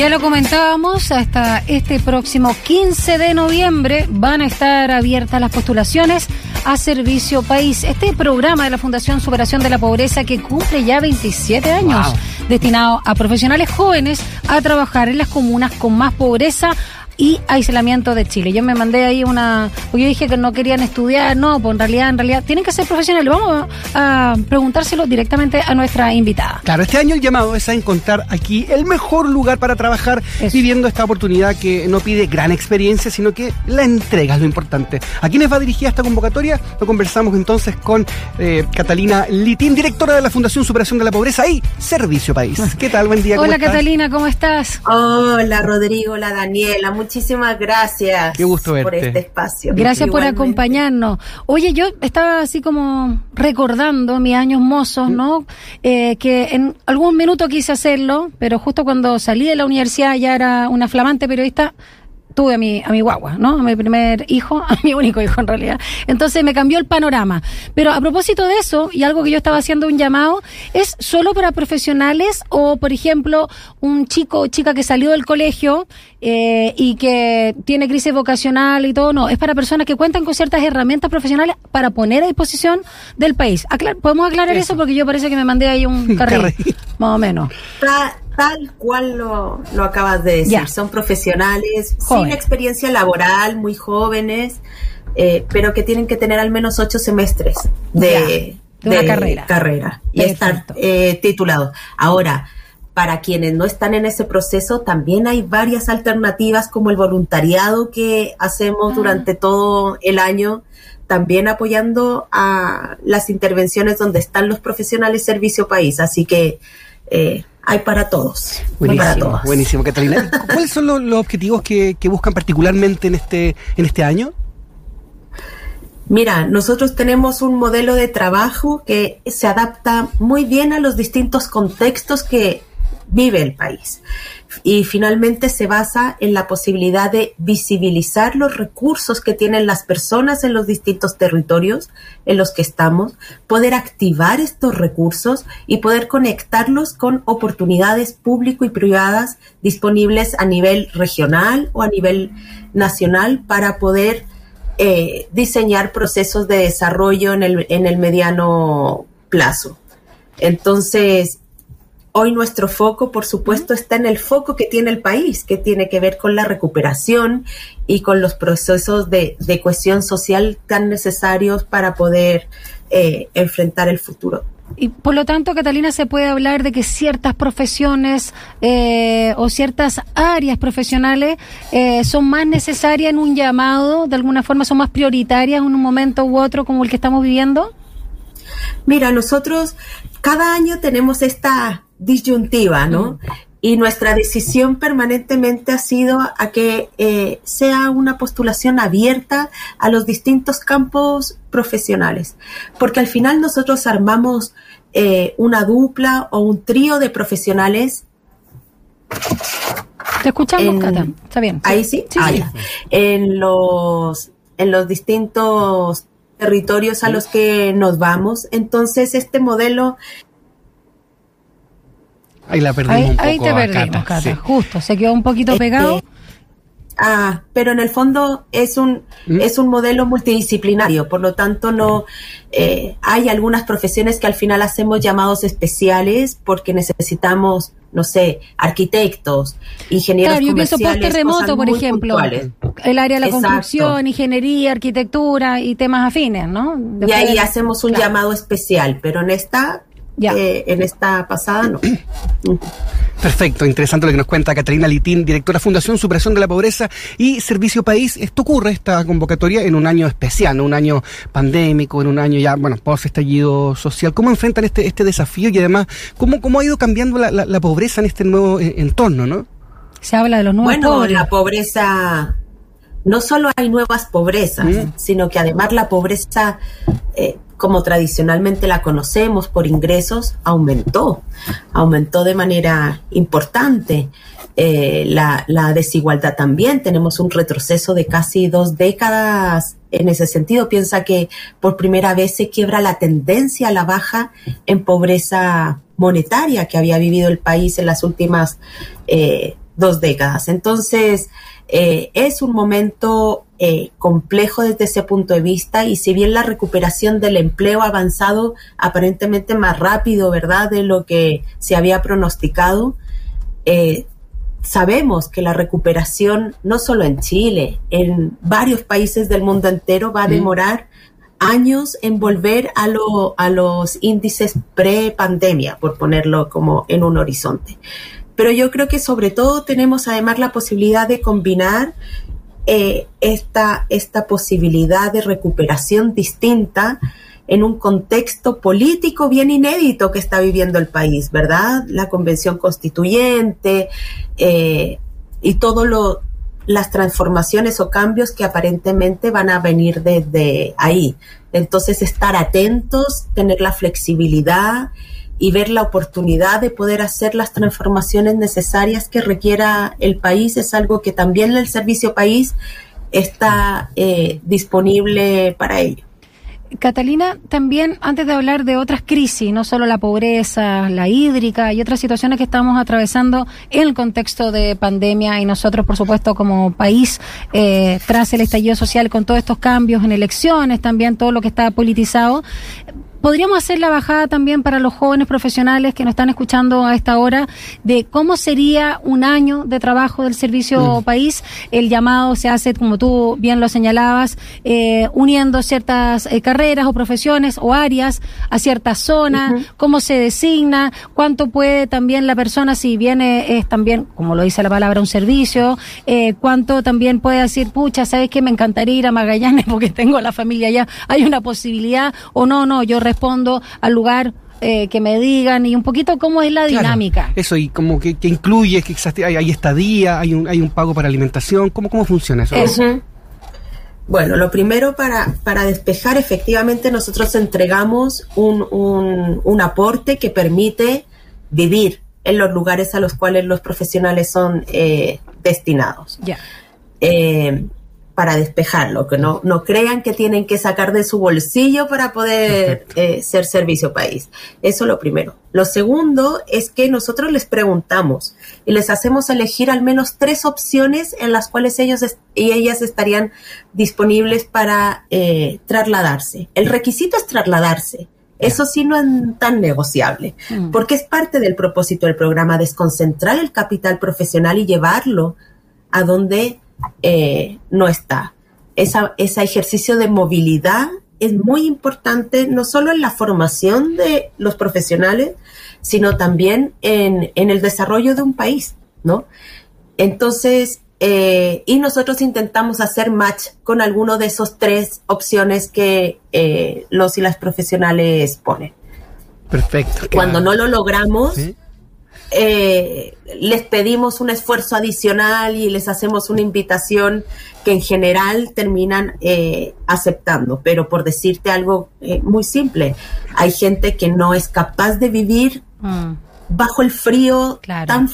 Ya lo comentábamos, hasta este próximo 15 de noviembre van a estar abiertas las postulaciones a Servicio País. Este programa de la Fundación Superación de la Pobreza que cumple ya 27 años, destinado a profesionales jóvenes a trabajar en las comunas con más pobreza y aislamiento de Chile. Yo me mandé ahí una, porque yo dije que no querían estudiar, no, pues en realidad, en realidad tienen que ser profesionales. Vamos a, preguntárselo directamente a nuestra invitada. Claro, este año el llamado es a encontrar aquí el mejor lugar para trabajar viviendo esta oportunidad que no pide gran experiencia, sino que la entrega es lo importante. ¿A quiénes va dirigida esta convocatoria? Lo conversamos entonces con eh, Catalina Litín, directora de la Fundación Superación de la Pobreza y Servicio País. ¿Qué tal? Buen día. Hola Catalina, ¿cómo estás? Hola Rodrigo, hola Daniela, muchísimas gracias. Qué gusto verte. Por este espacio. Gracias por acompañarnos. Oye, yo estaba así como recordando mis años mozos, ¿no? Eh, que en algún minuto quise hacerlo, pero justo cuando salí de la universidad ya era una flamante periodista tuve a mi, a mi guagua, ¿no? A mi primer hijo, a mi único hijo en realidad. Entonces me cambió el panorama. Pero a propósito de eso, y algo que yo estaba haciendo un llamado, ¿es solo para profesionales o, por ejemplo, un chico o chica que salió del colegio eh, y que tiene crisis vocacional y todo? No, es para personas que cuentan con ciertas herramientas profesionales para poner a disposición del país. ¿Podemos aclarar eso? Porque yo parece que me mandé ahí un carril, más o menos tal cual lo, lo acabas de decir. Son profesionales sin experiencia laboral, muy jóvenes, eh, pero que tienen que tener al menos ocho semestres de, carrera. carrera y estar eh, titulados. Ahora, para quienes no están en ese proceso, también hay varias alternativas como el voluntariado que hacemos ah. durante todo el año, también apoyando a las intervenciones donde están los profesionales Servicio País. Así que eh, hay para todos. Buenísimo, buenísimo, Catalina. ¿Cuáles son los, objetivos que, buscan particularmente en este, en este año? Mira, nosotros tenemos un modelo de trabajo que se adapta muy bien a los distintos contextos que vive el país y finalmente se basa en la posibilidad de visibilizar los recursos que tienen las personas en los distintos territorios en los que estamos, poder activar estos recursos y poder conectarlos con oportunidades público y privadas disponibles a nivel regional o a nivel nacional para poder eh, diseñar procesos de desarrollo en el, en el mediano plazo. Entonces, Hoy nuestro foco, por supuesto, está en el foco que tiene el país, que tiene que ver con la recuperación y con los procesos de, de cohesión social tan necesarios para poder eh, enfrentar el futuro. Y por lo tanto, Catalina, se puede hablar de que ciertas profesiones eh, o ciertas áreas profesionales eh, son más necesarias en un llamado, de alguna forma son más prioritarias en un momento u otro como el que estamos viviendo. Mira, nosotros cada año tenemos esta disyuntiva, ¿no? Y nuestra decisión permanentemente ha sido a que eh, sea una postulación abierta a los distintos campos profesionales, porque al final nosotros armamos eh, una dupla o un trío de profesionales. Te escuchamos, Cata. Está bien. Ahí sí. Ah, en los en los distintos territorios a los que nos vamos. Entonces, este modelo Ahí la perdimos. Ahí, te perdimos, Cata. Justo, se quedó un poquito este, pegado. Ah, pero en el fondo es un, ¿Mm? es un modelo multidisciplinario, por lo tanto no eh, hay algunas profesiones que al final hacemos llamados especiales porque necesitamos, no sé, arquitectos, ingenieros claro, yo pienso post terremoto, por ejemplo, el área de la construcción, ingeniería, arquitectura y temas afines, ¿no? y ahí hacemos un llamado especial, pero en esta eh, en esta pasada no. Perfecto, interesante lo que nos cuenta Catalina Litín, directora Fundación Superación de la Pobreza y Servicio País. Esto ocurre, esta convocatoria, en un año especial, ¿no? un año pandémico, en un año ya, bueno, post estallido social. ¿Cómo enfrentan este, este desafío y además cómo, cómo ha ido cambiando la, pobreza en este nuevo eh, entorno, no? Se habla de los nuevos bueno, la pobreza no solo hay nuevas pobrezas, mm. sino que además la pobreza eh, como tradicionalmente la conocemos por ingresos, aumentó, aumentó de manera importante. Eh, la, desigualdad también, tenemos un retroceso de casi dos décadas en ese sentido. Piensa que por primera vez se quiebra la tendencia a la baja en pobreza monetaria que había vivido el país en las últimas eh, dos décadas. Entonces, eh, es un momento eh, complejo desde ese punto de vista y si bien la recuperación del empleo ha avanzado aparentemente más rápido, ¿verdad?, de lo que se había pronosticado, eh, sabemos que la recuperación, no solo en Chile, en varios países del mundo entero va a demorar años en volver a, lo, a los índices pre-pandemia, por ponerlo como en un horizonte. Pero yo creo que sobre todo tenemos además la posibilidad de combinar eh, esta, esta posibilidad de recuperación distinta en un contexto político bien inédito que está viviendo el país, ¿verdad? La convención constituyente eh, y todo lo las transformaciones o cambios que aparentemente van a venir desde ahí. Entonces, estar atentos, tener la flexibilidad y ver la oportunidad de poder hacer las transformaciones necesarias que requiera el país es algo que también el servicio país está eh, disponible para ello. Catalina, también antes de hablar de otras crisis, no solo la pobreza, la hídrica y otras situaciones que estamos atravesando en el contexto de pandemia y nosotros, por supuesto, como país, eh, tras el estallido social, con todos estos cambios en elecciones, también todo lo que está politizado, podríamos hacer la bajada también para los jóvenes profesionales que nos están escuchando a esta hora de cómo sería un año de trabajo del servicio mm. país. El llamado se hace, como tú bien lo señalabas, eh, uniendo ciertas eh, carreras o profesiones o áreas a ciertas zonas, cómo se designa, cuánto puede también la persona, si viene, es también, como lo dice la palabra, un servicio, eh, cuánto también puede decir, pucha, ¿sabes qué? Me encantaría ir a Magallanes porque tengo la familia allá. Hay una posibilidad o no, no, yo respondo al lugar eh, que me digan y un poquito cómo es la dinámica. eso, y como que, incluye, que hay, hay, estadía, hay un, hay un pago para alimentación, ¿cómo, cómo funciona eso? Bueno, lo primero para, para despejar, efectivamente nosotros entregamos un, un, un aporte que permite vivir en los lugares a los cuales los profesionales son eh, destinados. Ya. Eh, para despejarlo, que no, no crean que tienen que sacar de su bolsillo para poder eh, ser servicio país. Eso lo primero. Lo segundo es que nosotros les preguntamos y les hacemos elegir al menos tres opciones en las cuales ellos y ellas estarían disponibles para eh, trasladarse. El requisito es trasladarse. Eso sí no es tan negociable, mm. porque es parte del propósito del programa desconcentrar el capital profesional y llevarlo a donde eh, no está. Esa, ese ejercicio de movilidad es muy importante no solo en la formación de los profesionales, sino también en, el desarrollo de un país, ¿no? Entonces, eh, y nosotros intentamos hacer match con alguno de esos tres opciones que eh, los y las profesionales ponen. Perfecto. Cuando no lo logramos, eh, les pedimos un esfuerzo adicional y les hacemos una invitación que en general terminan eh, aceptando. Pero por decirte algo eh, muy simple, hay gente que no es capaz de vivir mm. bajo el frío tan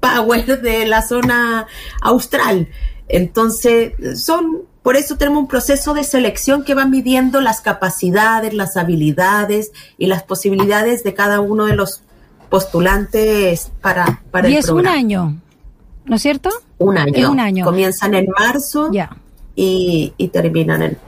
power de la zona austral. Entonces, son, por eso tenemos un proceso de selección que va midiendo las capacidades, las habilidades y las posibilidades de cada uno de los postulantes para, para y es un año, ¿no es cierto? Un año. un año. Comienzan en marzo y, y terminan en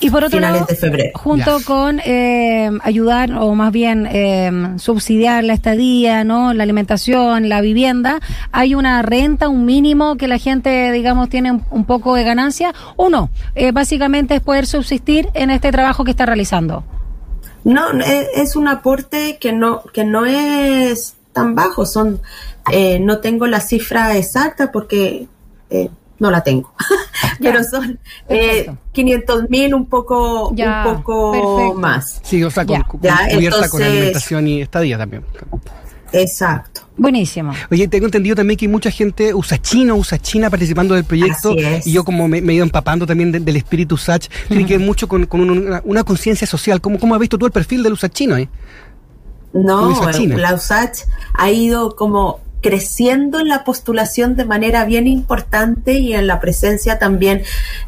y, por otro finales lado, de febrero. junto con eh, ayudar o más bien eh, subsidiar la estadía, no, la alimentación, la vivienda, hay una renta, un mínimo que la gente, digamos, tiene un, poco de ganancia o no. Eh, básicamente es poder subsistir en este trabajo que está realizando. No, es un aporte que no, que no es tan bajo. Son, eh, no tengo la cifra exacta porque eh, no la tengo, pero son eh, 500 mil, un poco, un poco más. Sí, o sea, con, cubierta con alimentación y estadía también. Exacto. Buenísimo. Oye, tengo entendido también que mucha gente usa chino, usa China participando del proyecto. Y yo como me, he ido empapando también del espíritu Usach, tiene que ver mucho con, una, conciencia social. ¿Cómo, ¿Cómo has visto tú el perfil del Usach chino? Eh? No, la Usach ha ido como creciendo en la postulación de manera bien importante y en la presencia también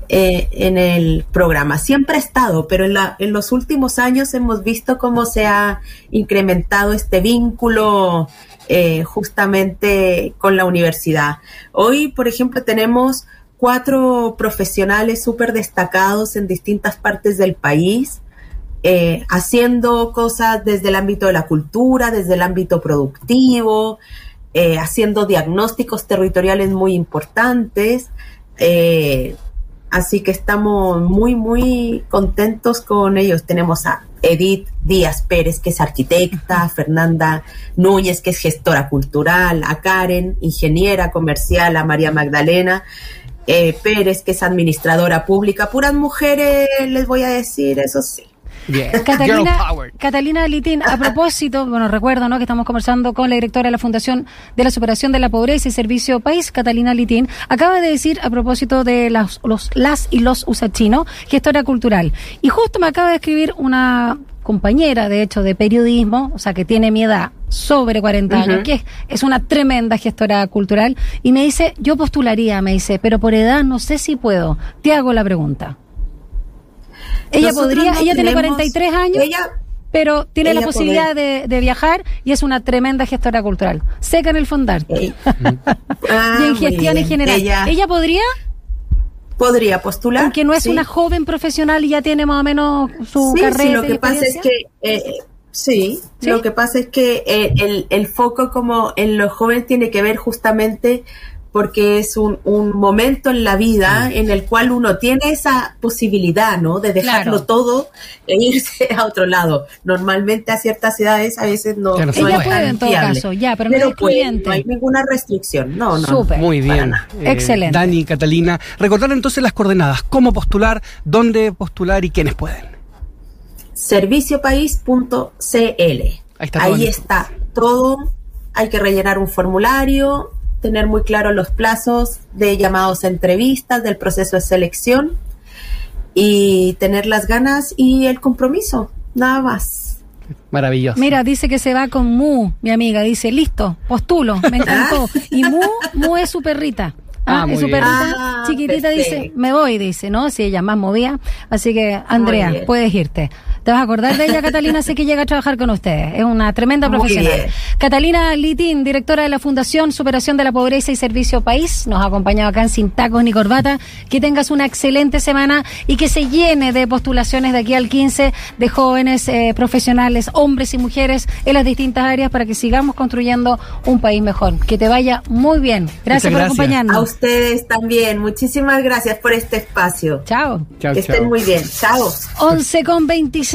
eh, en el programa. Siempre ha estado, pero en, los últimos años hemos visto cómo se ha incrementado este vínculo eh, justamente con la universidad. Hoy, por ejemplo, tenemos cuatro profesionales súper destacados en distintas partes del país. Eh, haciendo cosas desde el ámbito de la cultura, desde el ámbito productivo, eh, haciendo diagnósticos territoriales muy importantes. Eh, así que estamos muy, muy contentos con ellos. Tenemos a Edith Díaz Pérez, que es arquitecta, a Fernanda Núñez, que es gestora cultural, a Karen, ingeniera comercial, a María Magdalena. Eh, Pérez, que es administradora pública, puras mujeres, les voy a decir, eso sí. Catalina, Catalina Litín, a propósito, bueno, recuerdo ¿no? que estamos conversando con la directora de la Fundación de la Superación de la Pobreza y Servicio País, Catalina Litín, acaba de decir a propósito de las, los, las y los usachinos, gestora cultural. Y justo me acaba de escribir una compañera, de hecho, de periodismo, o sea, que tiene mi edad, sobre 40 años, que es, es, una tremenda gestora cultural, y me dice, yo postularía, me dice, pero por edad no sé si puedo. Te hago la pregunta. Ella podría, ella tiene 43 años. pero tiene la posibilidad de, viajar y es una tremenda gestora cultural. Seca en el fondarte. y en ah, gestión en general. Ella, podría podría postular. Aunque no es una joven profesional y ya tiene más o menos su carrera. Sí, lo que pasa es que eh, sí, lo que pasa es que eh, el, el, foco como en los jóvenes tiene que ver justamente porque es un, un momento en la vida mm. en el cual uno tiene esa posibilidad, ¿no? De dejarlo todo e irse a otro lado. Normalmente a ciertas edades a veces no, no Ella puede en todo caso, ya, pero, no, no hay ninguna restricción, no, no. Muy bien. Eh, Excelente. Dani, Catalina, recordar entonces las coordenadas, cómo postular, dónde postular y quiénes pueden. Serviciopaís.cl. Ahí está, Ahí está todo. Hay que rellenar un formulario, tener muy claro los plazos de llamados a entrevistas, del proceso de selección y tener las ganas y el compromiso, nada más. Maravilloso. Mira, dice que se va con Mu, mi amiga. Dice, listo, postulo, me encantó. Y Mu, Mu es su perrita. Ah, ah es su perrita ah, chiquitita, dice, me voy, dice, ¿no? Si ella más movía. Así que, Andrea, puedes irte. Te vas a acordar de ella, Catalina, sé que llega a trabajar con ustedes. Es una tremenda profesional. Catalina Litín, directora de la Fundación Superación de la Pobreza y Servicio País, nos ha acompañado acá en Sin Tacos ni Corbata. Que tengas una excelente semana y que se llene de postulaciones de aquí al 15 de jóvenes eh, profesionales, hombres y mujeres en las distintas áreas para que sigamos construyendo un país mejor. Que te vaya muy bien. Gracias, por acompañarnos. A ustedes también. Muchísimas gracias por este espacio. Chao. que estén muy bien. Chao. 11 con 26